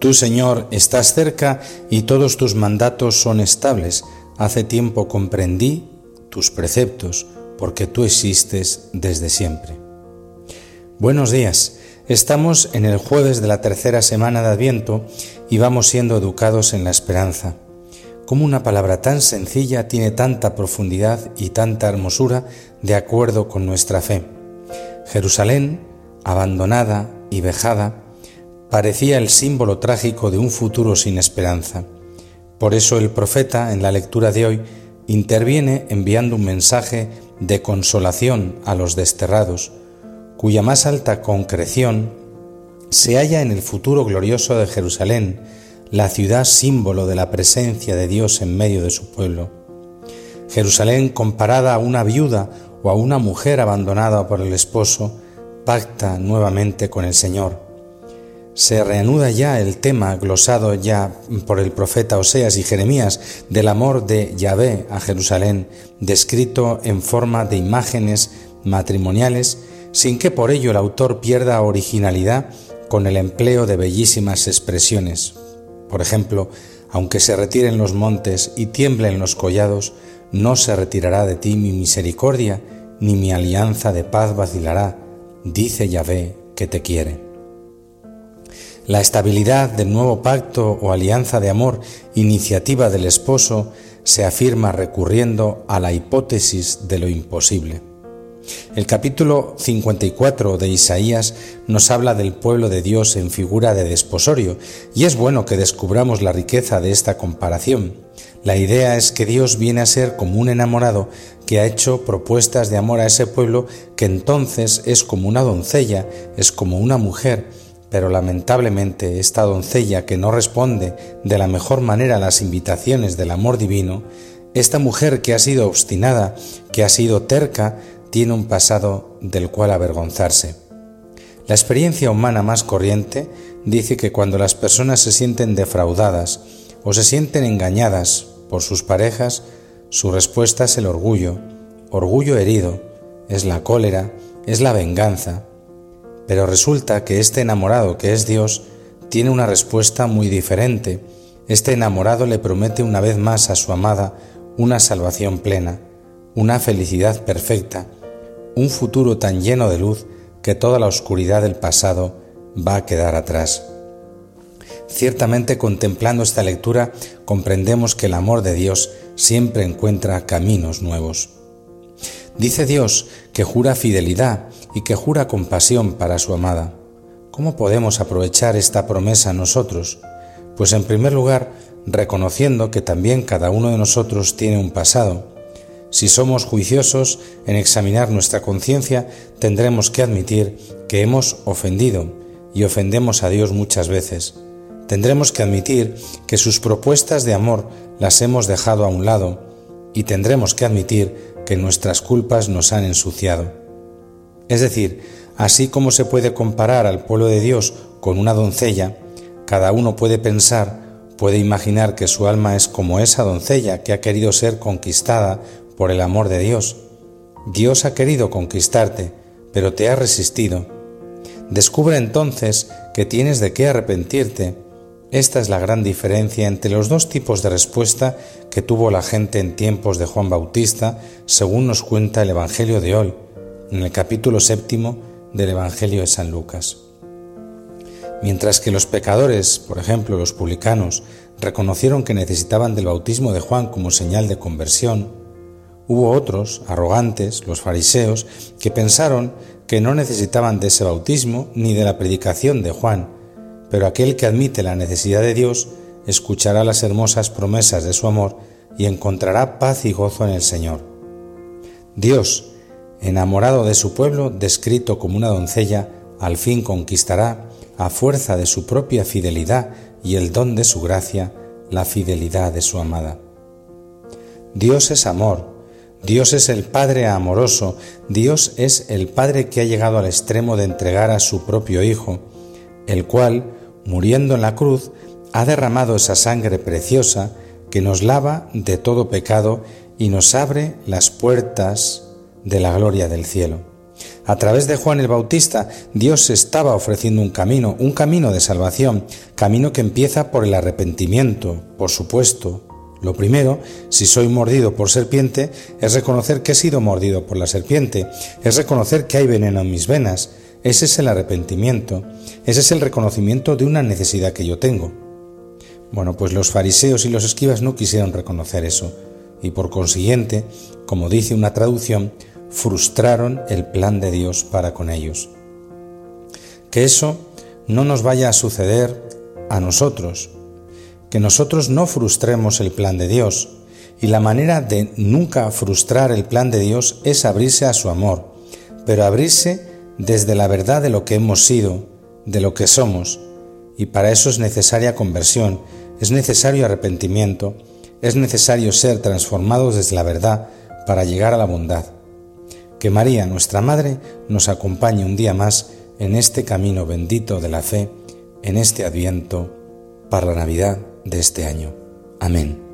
Tú, Señor, estás cerca y todos tus mandatos son estables. Hace tiempo comprendí tus preceptos, porque tú existes desde siempre. Buenos días. Estamos en el jueves de la tercera semana de Adviento y vamos siendo educados en la esperanza. ¿Cómo una palabra tan sencilla tiene tanta profundidad y tanta hermosura de acuerdo con nuestra fe? Jerusalén, abandonada y vejada, parecía el símbolo trágico de un futuro sin esperanza. Por eso el profeta, en la lectura de hoy, interviene enviando un mensaje de consolación a los desterrados, cuya más alta concreción se halla en el futuro glorioso de Jerusalén, la ciudad símbolo de la presencia de Dios en medio de su pueblo. Jerusalén comparada a una viuda o a una mujer abandonada por el esposo, pacta nuevamente con el Señor se reanuda ya el tema glosado ya por el profeta Oseas y Jeremías del amor de Yahvé a Jerusalén, descrito en forma de imágenes matrimoniales, sin que por ello el autor pierda originalidad con el empleo de bellísimas expresiones. Por ejemplo, aunque se retiren los montes y tiemblen los collados, no se retirará de ti mi misericordia, ni mi alianza de paz vacilará, dice Yahvé que te quiere. La estabilidad del nuevo pacto o alianza de amor, iniciativa del esposo, se afirma recurriendo a la hipótesis de lo imposible. El capítulo 54 de Isaías nos habla del pueblo de Dios en figura de desposorio, y es bueno que descubramos la riqueza de esta comparación. La idea es que Dios viene a ser como un enamorado que ha hecho propuestas de amor a ese pueblo que entonces es como una doncella, es como una mujer, pero lamentablemente esta doncella que no responde de la mejor manera a las invitaciones del amor divino, esta mujer que ha sido obstinada, que ha sido terca, tiene un pasado del cual avergonzarse. La experiencia humana más corriente dice que cuando las personas se sienten defraudadas o se sienten engañadas por sus parejas, su respuesta es el orgullo, orgullo herido, es la cólera, es la venganza, pero resulta que este enamorado que es Dios tiene una respuesta muy diferente. Este enamorado le promete una vez más a su amada una salvación plena, una felicidad perfecta, un futuro tan lleno de luz que toda la oscuridad del pasado va a quedar atrás. Ciertamente contemplando esta lectura comprendemos que el amor de Dios siempre encuentra caminos nuevos. Dice Dios que jura fidelidad y que jura compasión para su amada. ¿Cómo podemos aprovechar esta promesa nosotros? Pues en primer lugar, reconociendo que también cada uno de nosotros tiene un pasado. Si somos juiciosos en examinar nuestra conciencia, tendremos que admitir que hemos ofendido y ofendemos a Dios muchas veces. Tendremos que admitir que sus propuestas de amor las hemos dejado a un lado y tendremos que admitir que nuestras culpas nos han ensuciado. Es decir, así como se puede comparar al pueblo de Dios con una doncella, cada uno puede pensar, puede imaginar que su alma es como esa doncella que ha querido ser conquistada por el amor de Dios. Dios ha querido conquistarte, pero te ha resistido. Descubre entonces que tienes de qué arrepentirte. Esta es la gran diferencia entre los dos tipos de respuesta que tuvo la gente en tiempos de Juan Bautista, según nos cuenta el Evangelio de hoy en el capítulo séptimo del Evangelio de San Lucas. Mientras que los pecadores, por ejemplo los publicanos, reconocieron que necesitaban del bautismo de Juan como señal de conversión, hubo otros, arrogantes, los fariseos, que pensaron que no necesitaban de ese bautismo ni de la predicación de Juan, pero aquel que admite la necesidad de Dios escuchará las hermosas promesas de su amor y encontrará paz y gozo en el Señor. Dios, enamorado de su pueblo, descrito como una doncella, al fin conquistará, a fuerza de su propia fidelidad y el don de su gracia, la fidelidad de su amada. Dios es amor, Dios es el Padre amoroso, Dios es el Padre que ha llegado al extremo de entregar a su propio Hijo, el cual, muriendo en la cruz, ha derramado esa sangre preciosa que nos lava de todo pecado y nos abre las puertas de la gloria del cielo. A través de Juan el Bautista, Dios estaba ofreciendo un camino, un camino de salvación, camino que empieza por el arrepentimiento, por supuesto. Lo primero, si soy mordido por serpiente, es reconocer que he sido mordido por la serpiente, es reconocer que hay veneno en mis venas. Ese es el arrepentimiento, ese es el reconocimiento de una necesidad que yo tengo. Bueno, pues los fariseos y los escribas no quisieron reconocer eso, y por consiguiente, como dice una traducción, frustraron el plan de Dios para con ellos. Que eso no nos vaya a suceder a nosotros, que nosotros no frustremos el plan de Dios, y la manera de nunca frustrar el plan de Dios es abrirse a su amor, pero abrirse desde la verdad de lo que hemos sido, de lo que somos, y para eso es necesaria conversión, es necesario arrepentimiento, es necesario ser transformados desde la verdad para llegar a la bondad. Que María, nuestra Madre, nos acompañe un día más en este camino bendito de la fe, en este adviento, para la Navidad de este año. Amén.